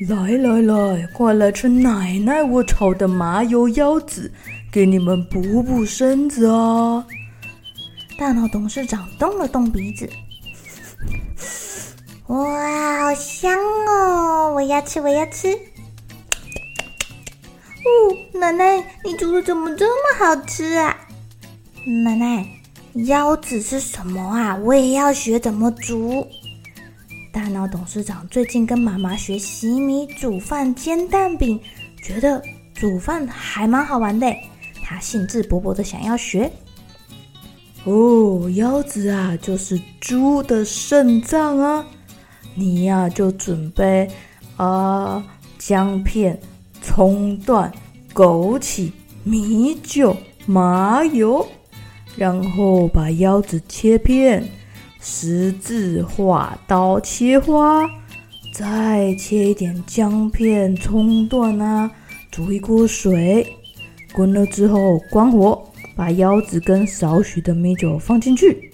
来来来，快来吃奶奶我炒的麻油腰子，给你们补补身子啊！大脑董事长动了动鼻子，哇，好香哦！我要吃，我要吃。哦，奶奶，你煮的怎么这么好吃啊？奶奶，腰子是什么啊？我也要学怎么煮。大脑董事长最近跟妈妈学洗米、煮饭、煎蛋饼，觉得煮饭还蛮好玩的。他兴致勃勃的想要学。哦，腰子啊，就是猪的肾脏啊！你呀、就准备啊姜片、葱段、枸杞、米酒、麻油，然后把腰子切片。十字画刀切花，再切一点姜片、葱段啊，煮一锅水，滚了之后关火，把腰子跟少许的米酒放进去，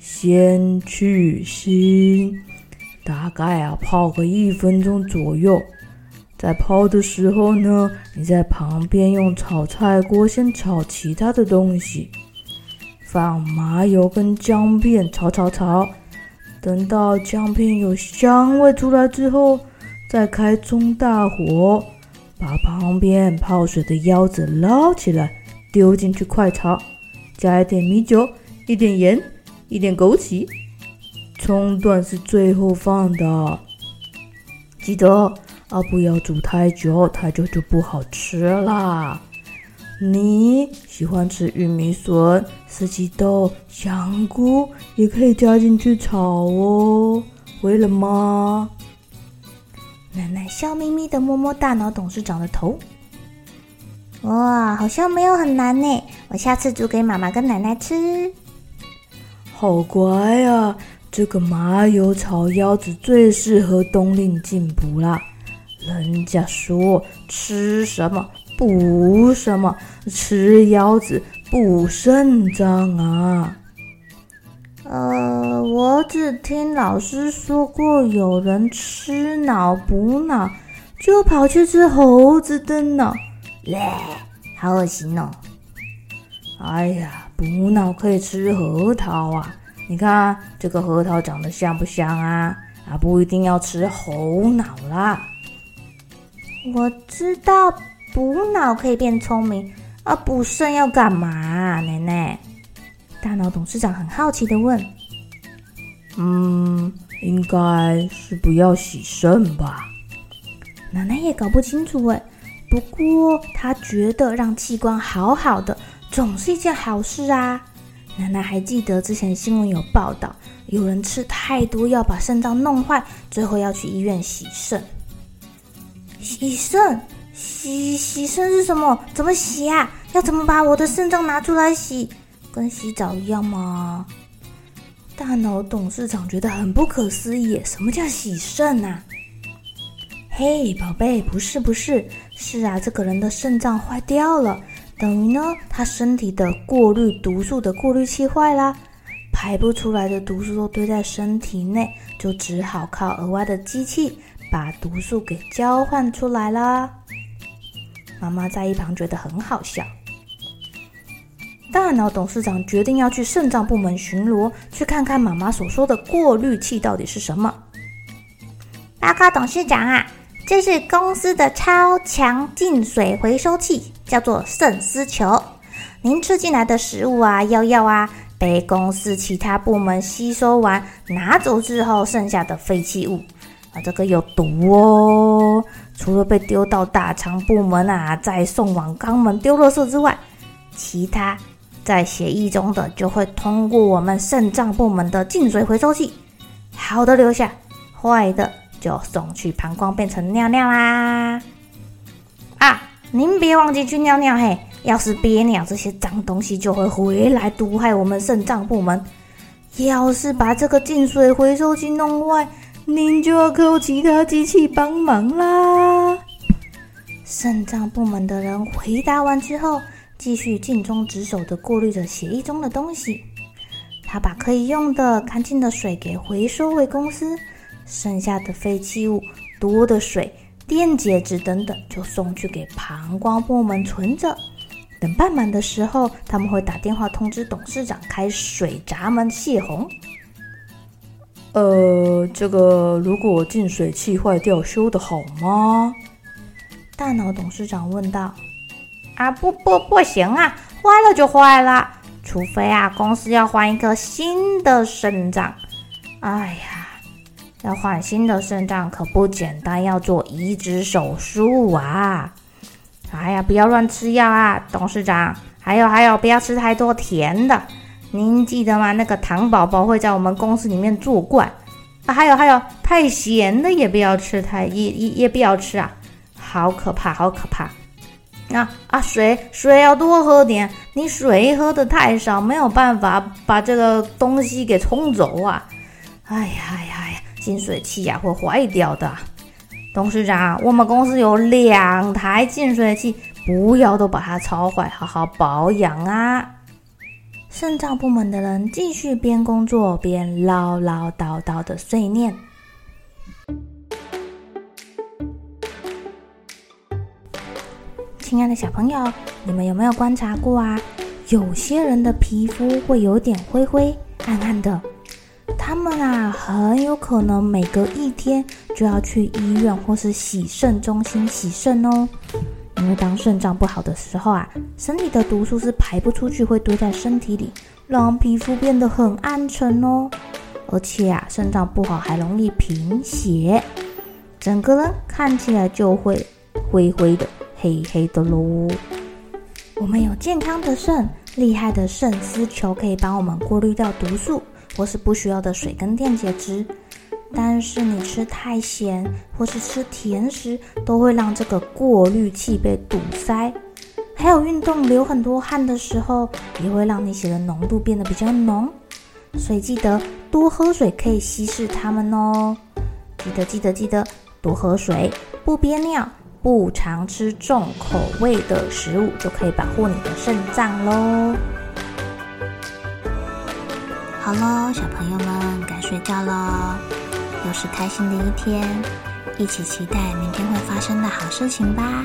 先去腥，大概啊泡个一分钟左右。在泡的时候呢，你在旁边用炒菜锅先炒其他的东西。放麻油跟姜片炒炒炒，等到姜片有香味出来之后，再开中大火，把旁边泡水的腰子捞起来，丢进去快炒，加一点米酒、一点盐、一点枸杞，葱段是最后放的。记得啊，不要煮太久，太久就不好吃啦。你喜欢吃玉米笋、四季豆、香菇，也可以加进去炒哦。会了吗？奶奶笑眯眯的摸摸大脑董事长的头。哇，好像没有很难呢。我下次煮给妈妈跟奶奶吃。好乖啊！这个麻油炒腰子最适合冬令进补啦。人家说吃什么？补什么？吃腰子补肾脏啊！呃，我只听老师说过，有人吃脑补脑，就跑去吃猴子的脑，嘞，好恶心哦！哎呀，补脑可以吃核桃啊！你看这个核桃长得像不像啊？啊，不一定要吃猴脑啦。我知道。补脑可以变聪明，而补肾要干嘛啊？奶奶，大脑董事长很好奇的问。嗯，应该是不要洗肾吧？奶奶也搞不清楚哎。不过她觉得让器官好好的总是一件好事啊。奶奶还记得之前新闻有报道，有人吃太多药把肾脏弄坏，最后要去医院洗肾。洗肾？洗洗肾是什么？怎么洗啊？要怎么把我的肾脏拿出来洗？跟洗澡一样吗？大脑董事长觉得很不可思议。什么叫洗肾啊？嘿，宝贝，不是不是，是啊，这个人的肾脏坏掉了，等于呢，他身体的过滤毒素的过滤器坏啦，排不出来的毒素都堆在身体内，就只好靠额外的机器把毒素给交换出来啦。妈妈在一旁觉得很好笑。大脑董事长决定要去肾脏部门巡逻，去看看妈妈所说的过滤器到底是什么。报告董事长啊，这是公司的超强净水回收器，叫做圣丝球。您吃进来的食物啊、药药啊，被公司其他部门吸收完，拿走之后剩下的废弃物啊，这个有毒哦。除了被丢到大肠部门啊，再送往肛门丢垃圾之外，其他在血液中的就会通过我们肾脏部门的净水回收器，好的留下，坏的。就送去膀胱变成尿尿啦！啊，您别忘记去尿尿嘿！要是憋尿，这些脏东西就会回来毒害我们肾脏部门。要是把这个净水回收器弄坏，您就要靠其他机器帮忙啦。肾脏部门的人回答完之后，继续尽忠职守的过滤着血液中的东西。他把可以用的干净的水给回收回公司。剩下的废弃物、多的水、电解质等等，就送去给膀胱部门存着。等半满的时候，他们会打电话通知董事长开水闸门泄洪。呃，这个如果净水器坏掉，修的好吗？大脑董事长问道。啊，不不不行啊，坏了就坏了，除非啊公司要换一颗新的肾脏。哎呀。要换新的肾脏可不简单，要做移植手术啊！哎呀，不要乱吃药啊，董事长。还有还有，不要吃太多甜的。您记得吗？那个糖宝宝会在我们公司里面作怪啊！还有还有，太咸的也不要吃，太也也也不要吃啊！好可怕，好可怕！啊啊，水水要多喝点，你水喝的太少，没有办法把这个东西给冲走啊！哎呀哎呀哎呀！净水器呀、会坏掉的，董事长，我们公司有两台净水器，不要都把它操坏，好好保养啊！肾脏部门的人继续边工作边唠唠叨叨的碎念。亲爱的小朋友，你们有没有观察过啊？有些人的皮肤会有点灰灰暗暗的。他们啊，很有可能每隔一天就要去医院或是洗肾中心洗肾哦。因为当肾脏不好的时候啊，身体的毒素是排不出去，会堆在身体里，让皮肤变得很暗沉哦。而且啊，肾脏不好还容易贫血，整个人看起来就会灰灰的、黑黑的喽。我们有健康的肾，厉害的肾丝球可以帮我们过滤掉毒素。或是不需要的水跟电解质，但是你吃太咸或是吃甜食，都会让这个过滤器被堵塞。还有运动流很多汗的时候，也会让你血的浓度变得比较浓。所以记得多喝水可以稀释它们哦。记得记得记得多喝水，不憋尿，不常吃重口味的食物，就可以保护你的肾脏喽。好喽，小朋友们该睡觉喽，都是开心的一天，一起期待明天会发生的好事情吧。